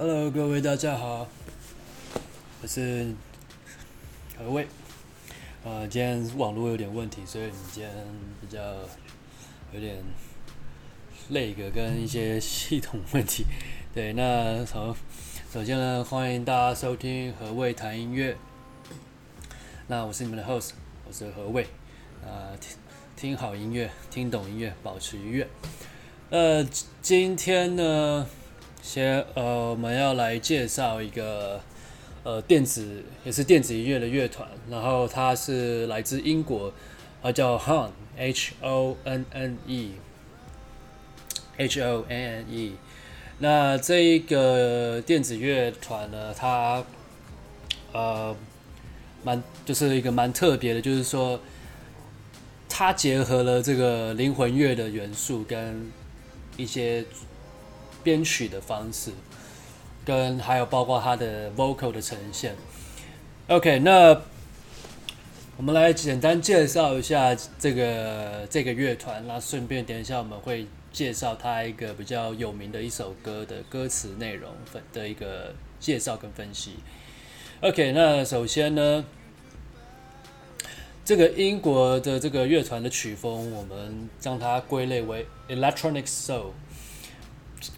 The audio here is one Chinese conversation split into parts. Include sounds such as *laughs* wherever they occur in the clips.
Hello，各位大家好，我是何卫。呃，今天网络有点问题，所以你今天比较有点累个跟一些系统问题。*laughs* 对，那首首先呢，欢迎大家收听何卫谈音乐。那我是你们的 host，我是何卫。啊，听听好音乐，听懂音乐，保持愉悦。呃，今天呢？先呃，我们要来介绍一个呃电子也是电子音乐的乐团，然后它是来自英国，啊叫 Hon H O N N E H O N N E。那这一个电子乐团呢，它呃蛮就是一个蛮特别的，就是说它结合了这个灵魂乐的元素跟一些。编曲的方式，跟还有包括它的 vocal 的呈现。OK，那我们来简单介绍一下这个这个乐团，那顺便等一下我们会介绍它一个比较有名的一首歌的歌词内容分的一个介绍跟分析。OK，那首先呢，这个英国的这个乐团的曲风，我们将它归类为 electronic soul。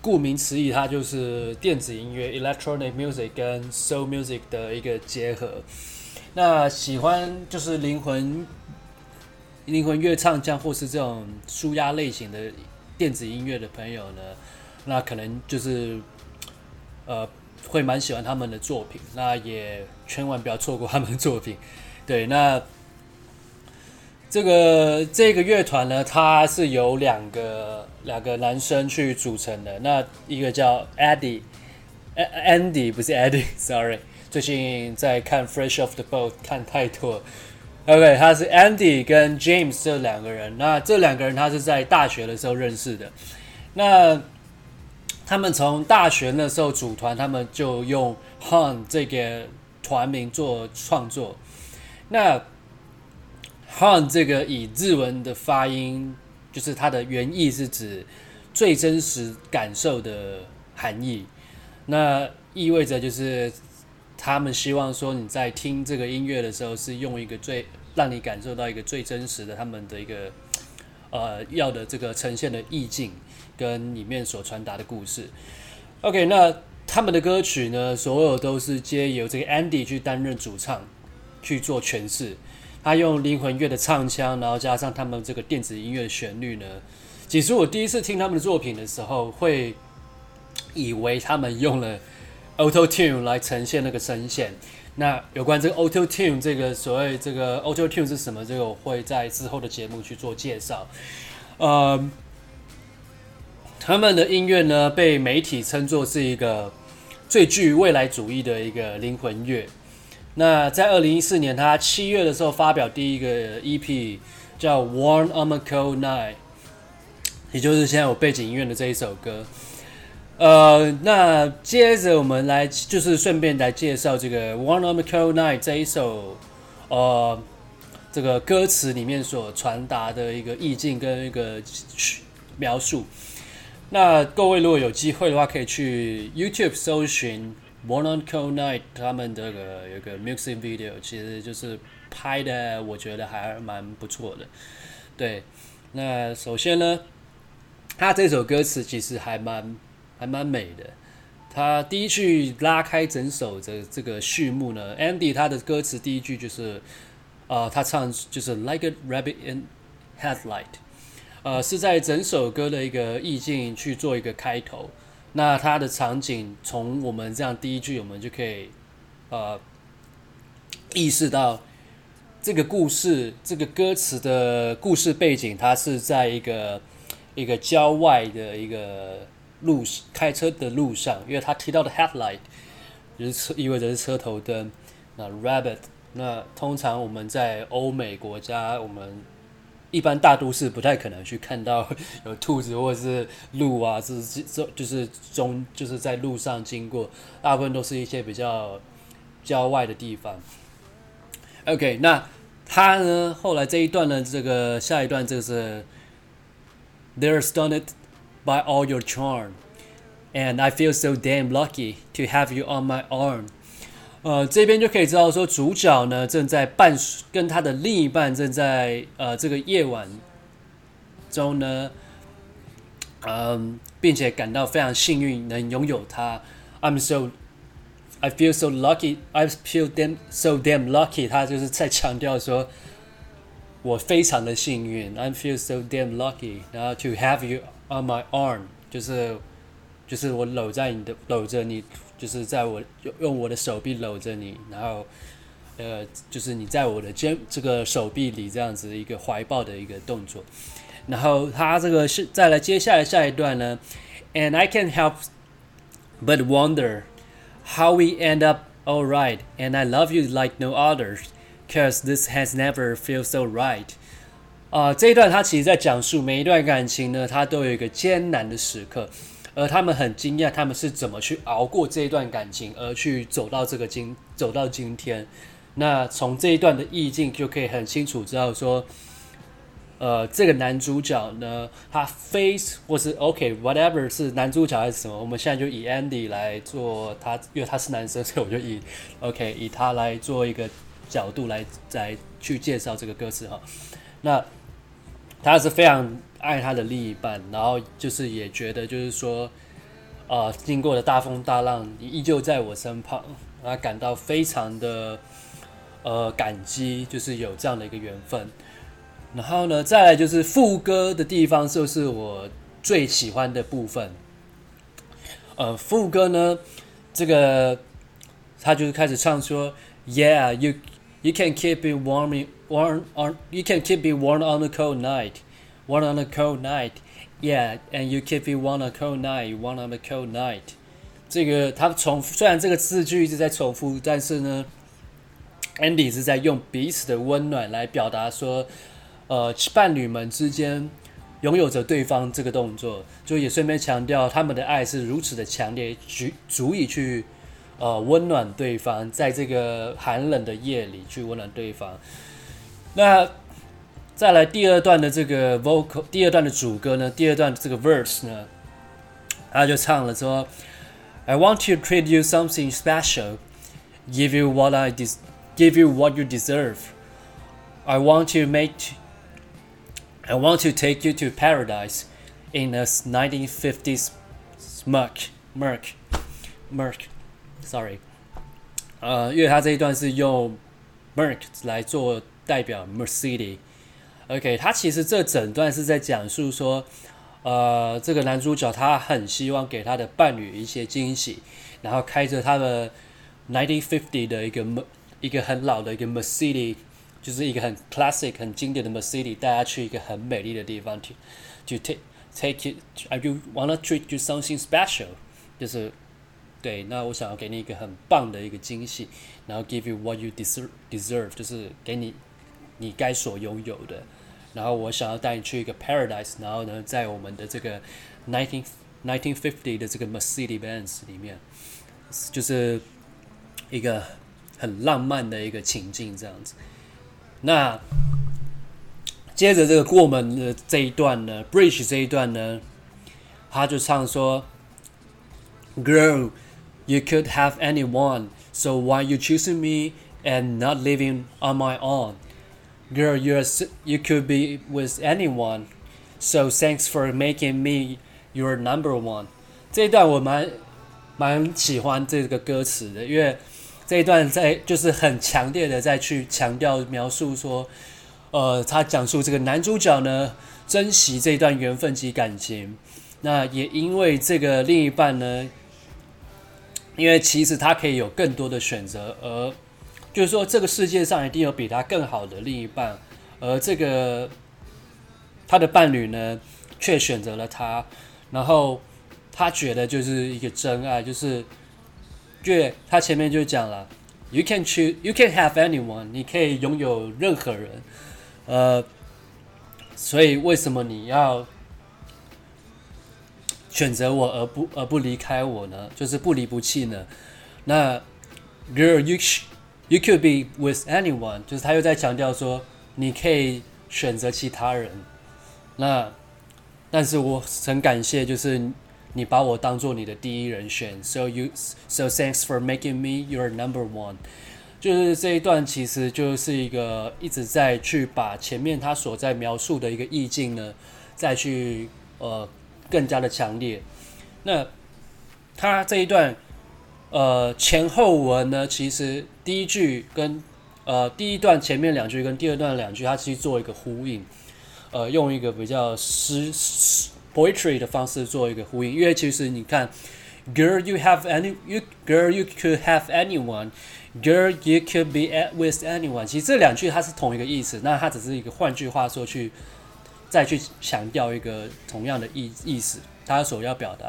顾名思义，它就是电子音乐 （electronic music） 跟 soul music 的一个结合。那喜欢就是灵魂灵魂乐唱将或是这种舒压类型的电子音乐的朋友呢，那可能就是呃会蛮喜欢他们的作品。那也千万不要错过他们的作品。对，那。这个这个乐团呢，它是有两个两个男生去组成的。那一个叫 Eddie，Andy 不是 Eddie，Sorry，*laughs* 最近在看《Fresh of the Boat》看太多。OK，他是 Andy 跟 James 这两个人。那这两个人他是在大学的时候认识的。那他们从大学那时候组团，他们就用 Honne 这个团名做创作。那 Honne 这个以日文的发音，就是它的原意是指最真实感受的含义。那意味着就是他们希望说你在听这个音乐的时候，是用一个最让你感受到一个最真实的他们的一个呃要的这个呈现的意境跟里面所传达的故事。OK，那他们的歌曲呢，所有都是皆由这个 Andy 去担任主唱去做诠释。他用灵魂乐的唱腔，然后加上他们这个电子音乐旋律呢。其实我第一次听他们的作品的时候，会以为他们用了 Auto Tune 来呈现那个声线。那有关这个 Auto Tune 这个所谓这个 Auto Tune 是什么？这个我会在之后的节目去做介绍。呃，他们的音乐呢，被媒体称作是一个最具未来主义的一个灵魂乐。那在二零一四年，他七月的时候发表第一个 EP，叫《Warm on a Cold Night》，也就是现在我背景音乐的这一首歌。呃，那接着我们来就是顺便来介绍这个《Warm on a Cold Night》这一首，呃，这个歌词里面所传达的一个意境跟一个描述。那各位如果有机会的话，可以去 YouTube 搜寻。Warm on Cold Night，他们这个有个 music video，其实就是拍的，我觉得还蛮不错的。对，那首先呢，他这首歌词其实还蛮还蛮美的。他第一句拉开整首的这个序幕呢，Andy 他的歌词第一句就是，呃，他唱就是 Like a rabbit in headlight，呃，是在整首歌的一个意境去做一个开头。那它的场景，从我们这样第一句，我们就可以，呃，意识到这个故事，这个歌词的故事背景，它是在一个一个郊外的一个路开车的路上，因为他提到的 headlight 就是车，意味着是车头灯。那 rabbit，那通常我们在欧美国家，我们一般大都市不太可能去看到有兔子或者是鹿啊，是这就是中就是在路上经过，大部分都是一些比较郊外的地方。OK，那他呢，后来这一段呢，这个下一段就是 They're stunned by all your charm，And I feel so damn lucky to have you on my arm。呃，这边就可以知道说，主角呢正在伴跟他的另一半正在呃这个夜晚中呢，嗯，并且感到非常幸运能拥有他。I'm so I feel so lucky. I feel damn so damn lucky. 他就是在强调说，我非常的幸运。I feel so damn lucky. 然后 to have you on my arm，就是就是我搂在你的搂着你，就是在我用用我的手臂搂着你，然后呃，就是你在我的肩这个手臂里这样子一个怀抱的一个动作。然后他这个是再来接下来下一段呢，And I can't help but wonder。How we end up all right, and I love you like no others, cause this has never feel so right. 啊、这一段他其实在讲述每一段感情呢，它都有一个艰难的时刻，而他们很惊讶，他们是怎么去熬过这一段感情，而去走到这个今走到今天。那从这一段的意境就可以很清楚知道说。呃，这个男主角呢，他 face 或是 OK，whatever、是男主角还是什么，我们现在就以 Andy 来做他，因为他是男生，所以我就以 OK 以他来做一个角度来来去介绍这个歌词哈。那他是非常爱他的另一半，然后就是也觉得就是说，呃，经过了大风大浪，你依旧在我身旁，他感到非常的呃感激，就是有这样的一个缘分。然后呢，再来就是副歌的地方，就是我最喜欢的部分。呃，副歌呢，这个他就是开始唱说：“Yeah, you you can keep it warming warm on you can keep it warm on a cold night, warm on a cold night. Yeah, and you keep it warm on a cold night, warm on a cold night。”这个他重复虽然这个字句一直在重复，但是呢，Andy 是在用彼此的温暖来表达说。呃，伴侣们之间拥有着对方这个动作，就也顺便强调他们的爱是如此的强烈，足足以去呃温暖对方，在这个寒冷的夜里去温暖对方。那再来第二段的这个 vocal，第二段的主歌呢，第二段这个 verse 呢，他就唱了说：“I want to treat you something special, give you what I des give you what you deserve. I want to make。” I want to take you to paradise in a 1950s smirk, murk, murk. Sorry，呃，因为他这一段是用 murk 来做 代表 Mercedes。OK，他其实这整段是在讲述说，呃，这个男主角他很希望给他的伴侣一些惊喜，然后开着他的1950的一个一个很老的一个 Mercedes。就是一个很 classic、很经典的 Mercedes，带他去一个很美丽的地方去，to take take it，I do wanna treat you something special，就是对，那我想要给你一个很棒的一个惊喜，然后 give you what you deserve deserve，就是给你你该所拥有的，然后我想要带你去一个 paradise，然后呢，在我们的这个 nineteen nineteen fifty 的这个 Mercedes Benz 里面，就是一个很浪漫的一个情境，这样子。那接着这个过门的这一段呢，bridge 这一段呢，他就唱说：“Girl, you could have anyone, so why you choosing me and not living on my own? Girl, you're you could be with anyone, so thanks for making me your number one。”这一段我蛮蛮喜欢这个歌词的，因为。这一段在就是很强烈的在去强调描述说，呃，他讲述这个男主角呢，珍惜这段缘分及感情，那也因为这个另一半呢，因为其实他可以有更多的选择，而就是说这个世界上一定有比他更好的另一半，而这个他的伴侣呢，却选择了他，然后他觉得就是一个真爱，就是。对，他前面就讲了，You can choose, you can have anyone，你可以拥有任何人，呃，所以为什么你要选择我而不而不离开我呢？就是不离不弃呢？那 Girl, you you could be with anyone，就是他又在强调说，你可以选择其他人。那但是我很感谢，就是你把我当做你的第一人选，so you so thanks for making me your number one。就是这一段其实就是一个一直在去把前面他所在描述的一个意境呢，再去呃更加的强烈。那他这一段呃前后文呢，其实第一句跟呃第一段前面两句跟第二段两句，它其实做一个呼应，呃用一个比较诗。poetry 的方式做一个呼应，因为其实你看，girl you have any you girl you could have anyone，girl you could be with anyone，其实这两句它是同一个意思，那它只是一个换句话说去再去强调一个同样的意意思，它所要表达。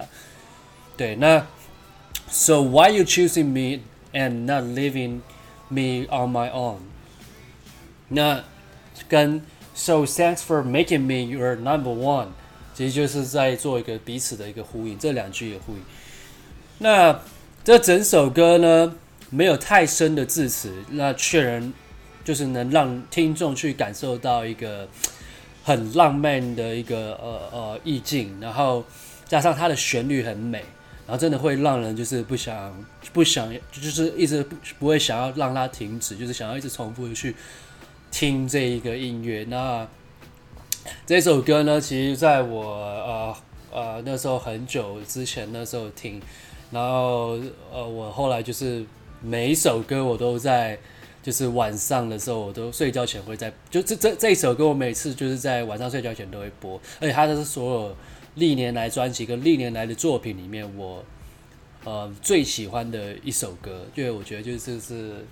对，那 so why you choosing me and not leaving me on my own？那跟 so thanks for making me your number one。其实就是在做一个彼此的一个呼应，这两句也呼应。那这整首歌呢，没有太深的字词，那却能就是能让听众去感受到一个很浪漫的一个呃呃意境，然后加上它的旋律很美，然后真的会让人就是不想不想就是一直不不会想要让它停止，就是想要一直重复的去听这一个音乐。那这首歌呢，其实在我呃呃那时候很久之前那时候听，然后呃我后来就是每一首歌我都在，就是晚上的时候我都睡觉前会在，就这这这一首歌我每次就是在晚上睡觉前都会播，而且它的所有历年来专辑跟历年来的作品里面我呃最喜欢的一首歌，因为我觉得就是是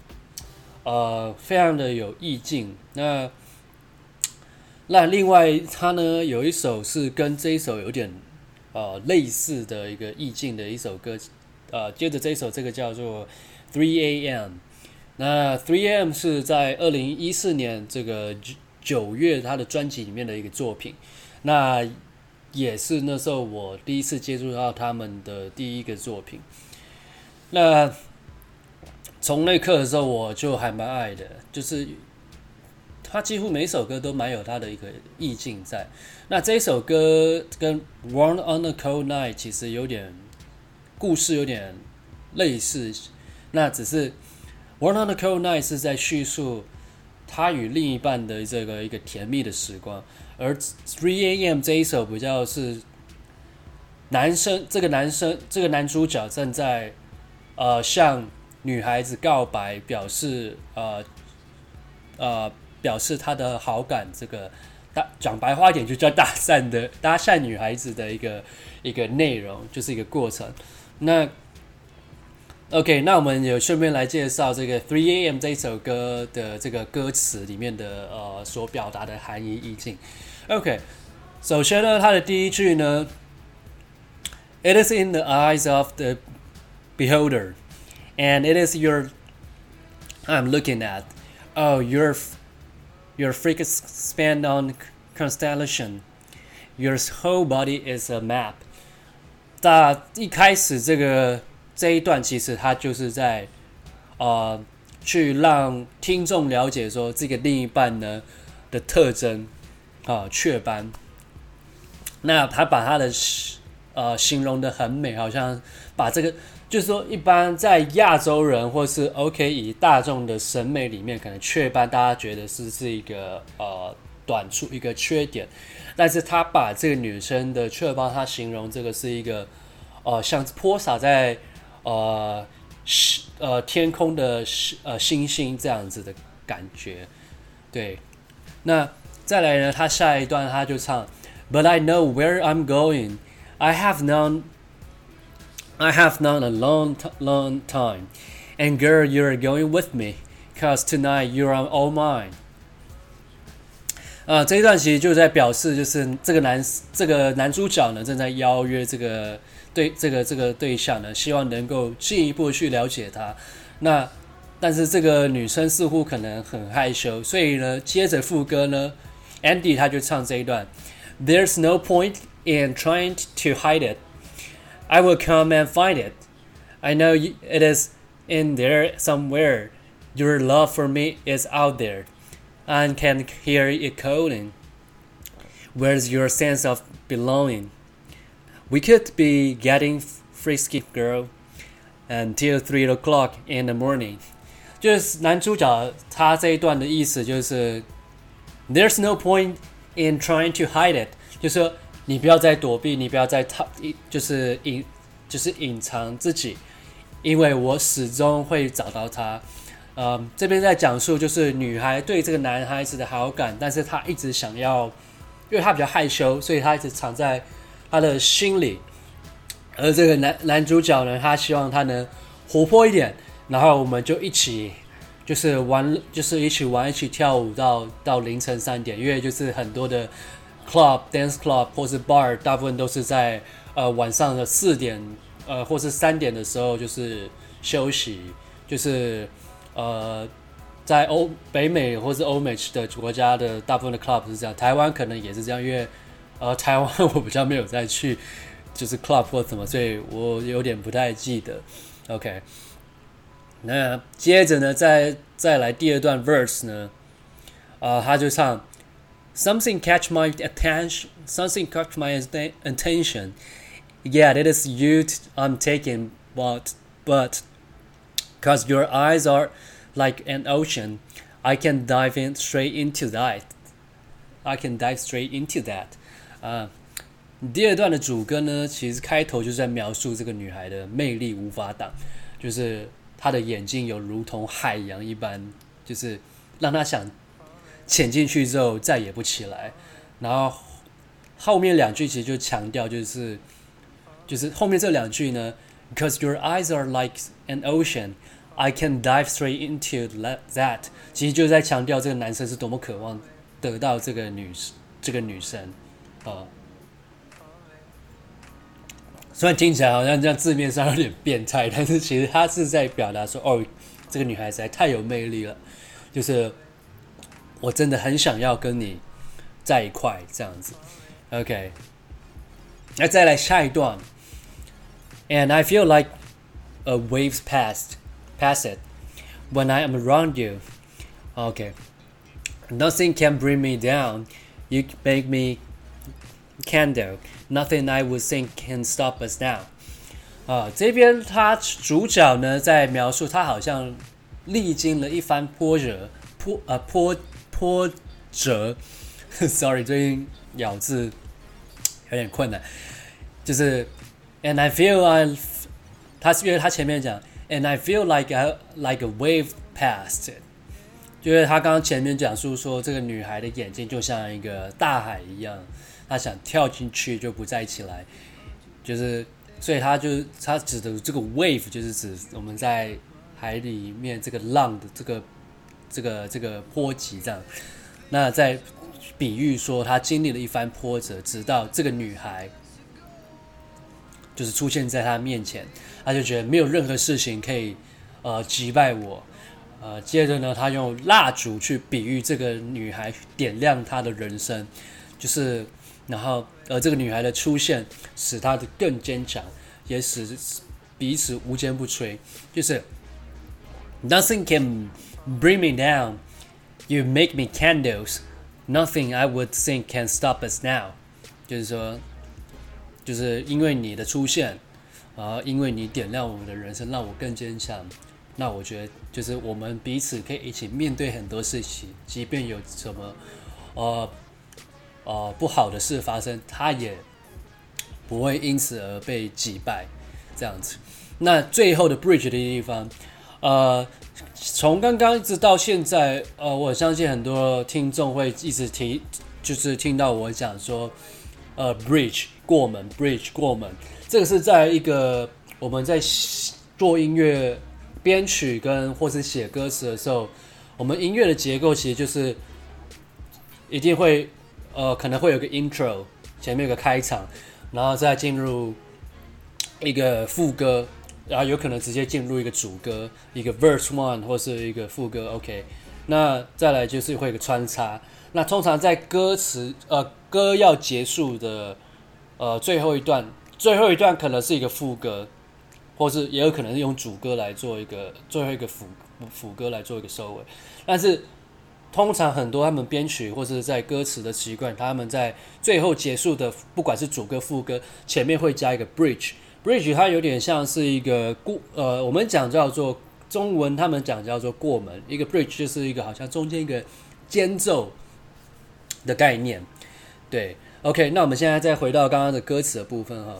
呃非常的有意境，那。那另外，他呢有一首是跟这一首有点呃类似的一个意境的一首歌，呃，接着这一首这个叫做 Three A.M. 那 Three A.M. 是在二零一四年这个九月他的专辑里面的一个作品，那也是那时候我第一次接触到他们的第一个作品。那从那刻的时候，我就还蛮爱的，就是。他几乎每首歌都蛮有他的一个意境在。那这首歌跟《Warm on a Cold Night》其实有点故事有点类似。那只是《Warm on a Cold Night》是在叙述他与另一半的这个一个甜蜜的时光，而《Three A.M.》这一首比较是男生这个男生这个男主角正在呃向女孩子告白，表示呃呃。表示他的好感，这个大讲白话点就叫搭讪的搭讪女孩子的一个一个内容，就是一个过程。那 OK，那我们也顺便来介绍这个 Three A.M. 这一首歌的这个歌词里面的呃所表达的含义意境。OK，首先呢，它的第一句呢，It is in the eyes of the beholder, and it is your I'm looking at. Oh, you're Your freak span on constellation. Your whole body is a map. 在一开始这个这一段，其实他就是在呃去让听众了解说这个另一半呢的特征 啊，雀斑。那他把他的呃形容的很美，好像把这个。就是说，一般在亚洲人或是 OK 以大众的审美里面，可能雀斑大家觉得是是一个呃短处，一个缺点。但是他把这个女生的雀斑，他形容这个是一个呃像泼洒在呃呃天空的呃星星这样子的感觉。对，那再来呢，他下一段他就唱，But I know where I'm going. I have known. I have known a long, long time, and girl, you're going with me, cause tonight you're all mine. 啊，这一段其实就在表示，就是这个男这个男主角呢，正在邀约这个对这个这个对象呢，希望能够进一步去了解他。那但是这个女生似乎可能很害羞，所以呢，接着副歌呢 ，Andy 他就唱这一段：There's no point in trying to hide it. I will come and find it. I know it is in there somewhere. Your love for me is out there. I can hear it calling. Where's your sense of belonging? We could be getting frisky, girl, until three o'clock in the morning。就是男主角他这一段的意思就是 ，There's no point in trying to hide it，就是说你不要再躲避，你不要再逃，就是隐，就是隐藏自己，因为我始终会找到他。呃，这边在讲述就是女孩对这个男孩子的好感，但是她一直想要，因为她比较害羞，所以她一直藏在她的心里。而这个男男主角呢，他希望他能活泼一点，然后我们就一起就是玩，就是一起玩，一起跳舞到到凌晨三点，因为就是很多的 club、dance club 或是 bar，大部分都是在呃晚上的四点呃或是三点的时候就是休息，就是。呃，在欧北美或是欧美的国家的大部分的 club 是这样，台湾可能也是这样，因为呃，台湾 *laughs* 我比较没有再去就是 club 或什么，所以我有点不太记得。OK，那接着呢，再再来第二段 verse 呢，呃，他就唱 Something catch my attention, something catch my attention. Yeah, it is you I'm taking, but but. Cause your eyes are like an ocean, I can dive in straight into that. I can dive straight into that. 啊、uh，第二段的主歌呢，其实开头就是在描述这个女孩的魅力无法挡，就是 他的眼睛有如同海洋一般，就是让他想潜进去之后再也不起来。然后后面两句其实就强调，就是就是后面这两句呢。Because your eyes are like an ocean, I can dive straight into that。其实就是在强调这个男生是多么渴望得到这个女这个女生啊。虽然听起来好像这样字面上有点变态，但是其实他是在表达说：“哦，这个女孩实在太有魅力了，就是我真的很想要跟你在一块这样子。” OK，那再来下一段。And *laughs* I feel like a waves past, pass it when I am around you. Okay. Nothing can bring me down. You make me candle. Nothing I would think can stop us now. 啊，这边他主角呢在描述他好像历经了一番波折，波呃波波折。Sorry，最近咬字有点困难，就是。And I feel I，他是因为他前面讲，And I feel like a like a wave past，就是他刚刚前面讲述说，这个女孩的眼睛就像一个大海一样，他想跳进去就不再起来，就是所以他就他指的这个 wave 就是指我们在海里面这个浪的这个这个这个波及这样，那在比喻说他经历了一番波折，直到这个女孩。就是出现在他面前，他就觉得没有任何事情可以呃击败我。呃，接着呢，他用蜡烛去比喻这个女孩，点亮她的人生。就是，然后而这个女孩的出现，使他的更坚强，也使彼此无坚不摧。就是 Nothing can bring me down. You make me candles. Nothing I would think can stop us now. 就是说。就是因为你的出现，啊，因为你点亮我们的人生，让我更坚强。那我觉得，就是我们彼此可以一起面对很多事情，即便有什么，呃，呃，不好的事发生，他也不会因此而被击败。这样子。那最后的 bridge 的地方，呃，从刚刚一直到现在，呃，我相信很多听众会一直提，就是听到我讲说，呃，bridge。过门，bridge 过门，这个是在一个我们在做音乐编曲跟或是写歌词的时候，我们音乐的结构其实就是一定会呃可能会有个 intro，前面有个开场，然后再进入一个副歌，然后有可能直接进入一个主歌，一个 verse one 或是一个副歌，OK，那再来就是会有个穿插，那通常在歌词呃歌要结束的。呃，最后一段，最后一段可能是一个副歌，或是也有可能是用主歌来做一个最后一个辅辅歌来做一个收尾。但是通常很多他们编曲或者在歌词的习惯，他们在最后结束的，不管是主歌副歌，前面会加一个 bridge。bridge 它有点像是一个过，呃，我们讲叫做中文，他们讲叫做过门。一个 bridge 就是一个好像中间一个间奏的概念。对，OK，那我们现在再回到刚刚的歌词的部分哈。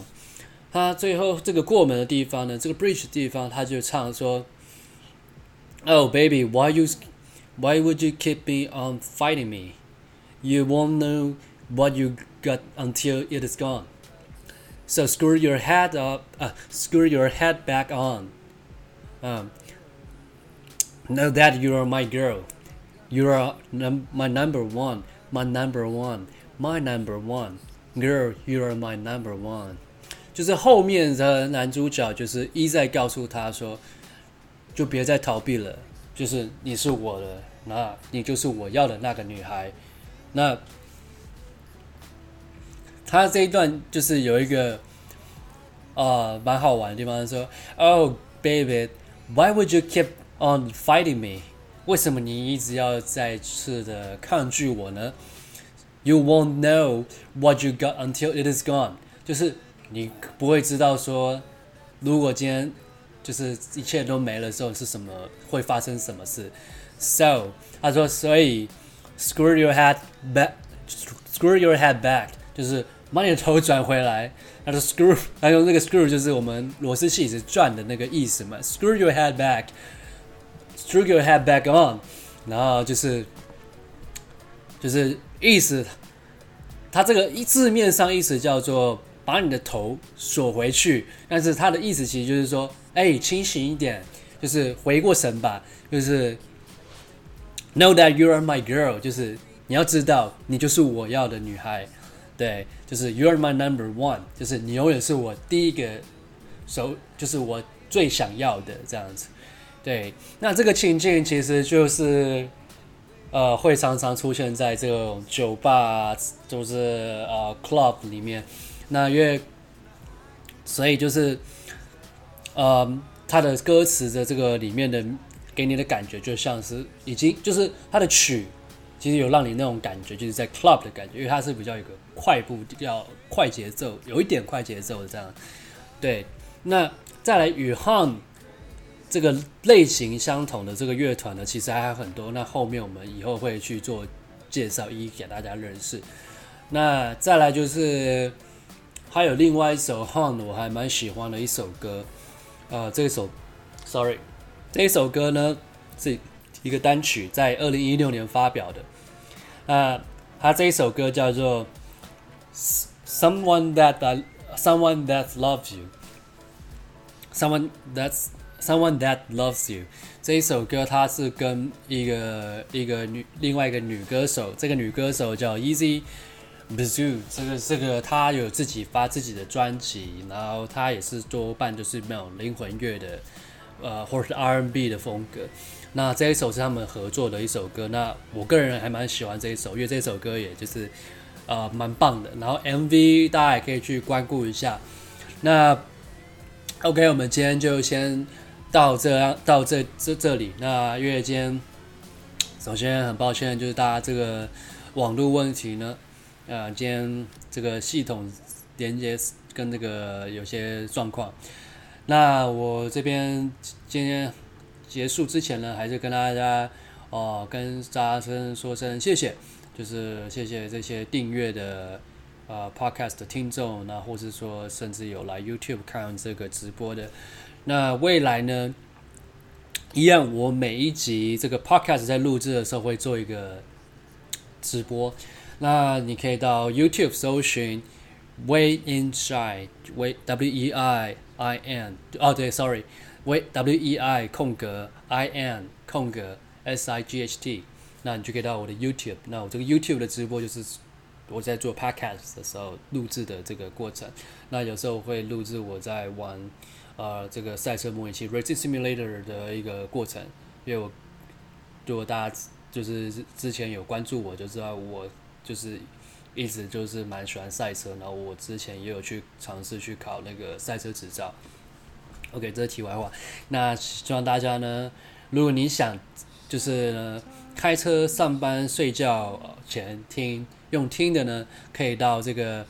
他最后这个过门的地方呢，这个 bridge 的地方，他就唱说：“Oh baby, why you?” Why would you keep me on fighting me? You won't know what you got until it is gone. So screw your head up, uh, screw your head back on. Um, know that you are my girl. You are num my number one, my number one, my number one. Girl, you are my number one. 就是后面的男主角就是一再告诉他说，就别再逃避了。 就是你是我的，那你就是我要的那个女孩。那他这一段就是有一个啊蛮好玩的地方，说：“Oh baby, why would you keep on fighting me？为什么你一直要再次的抗拒我呢？You won't know what you got until it is gone。就是你不会知道说，如果今天。”就是一切都没了之后是什么会发生什么事？So 他说，所以 screw your head back，screw your head back，就是把你的头转回来。他说 screw，他用那个 screw 就是我们螺丝起子转的那个意思嘛。Screw your head back，screw your head back on，然后就是就是意思，他这个字面上意思叫做把你的头锁回去，但是他的意思其实就是说。哎，清醒一点，就是回过神吧。就是 Know that you are my girl，就是你要知道，你就是我要的女孩。对，就是 You are my number one，就是你永远是我第一个手，就是我最想要的这样子。对，那这个情境其实就是呃，会常常出现在这种酒吧，就是呃 club 里面。那因为，所以就是。呃，他的歌词的这个里面的给你的感觉，就像是已经就是他的曲，其实有让你那种感觉，就是在 club 的感觉，因为它是比较一个快步调、快节奏，有一点快节奏这样。对，那再来与 HON 这个类型相同的这个乐团呢，其实还有很多。那后面我们以后会去做介绍，一一给大家认识。那再来就是还有另外一首 HON 我还蛮喜欢的一首歌。啊、呃，这首，sorry，这一首歌呢是一个单曲，在二零一六年发表的。啊、呃，它这一首歌叫做《Someone That Someone That Loves You》，Someone That's Someone That Loves You。这一首歌它是跟一个一个女另外一个女歌手，这个女歌手叫 Easy。Bizu，这个这个他有自己发自己的专辑，然后他也是多半就是那种灵魂乐的，呃，或者是 R&B 的风格。那这一首是他们合作的一首歌，那我个人还蛮喜欢这一首，因为这首歌也就是呃蛮棒的。然后 MV 大家也可以去关顾一下。那 OK，我们今天就先到这样到这这这里。那因为今天首先很抱歉，就是大家这个网络问题呢。呃，今天这个系统连接跟这个有些状况，那我这边今天结束之前呢，还是跟大家哦、跟大家声说声谢谢，就是谢谢这些订阅的呃 Podcast 的听众，那或是说甚至有来 YouTube 看这个直播的，那未来呢，一样我每一集这个 Podcast 在录制的时候会做一个直播。那你可以到 YouTube 搜寻 Way Inside Way W E I I N 哦对，Sorry，Wei W E I 空格 I N 空格 S I G H T，那你就可以到我的 YouTube。那我这个 YouTube 的直播就是我在做 Podcast 的时候录制的这个过程。那有时候会录制我在玩呃这个赛车模拟器 Racing Simulator 的一个过程，因为我如果大家就是之前有关注我就知道我。就是一直就是蛮喜欢赛车，然后我之前也有去尝试去考那个赛车执照。OK，这是题外话。那希望大家呢，如果你想就是呢，开车、上班、睡觉前听，用听的呢，可以到这个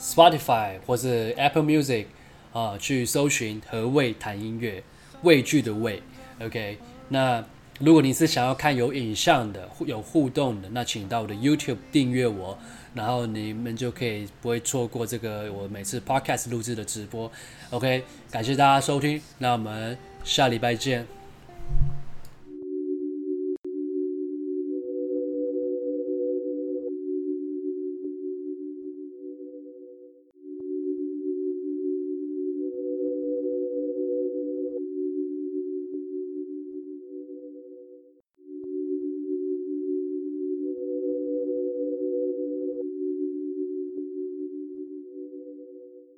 Spotify 或是 Apple Music 啊，去搜寻何谓谈音乐，畏惧的畏，OK。那如果你是想要看有影像的、有互动的，那请到我的 YouTube 订阅我，然后你们就可以不会错过这个我每次 Podcast 录制的直播，OK。感谢大家收听，那我们下礼拜见。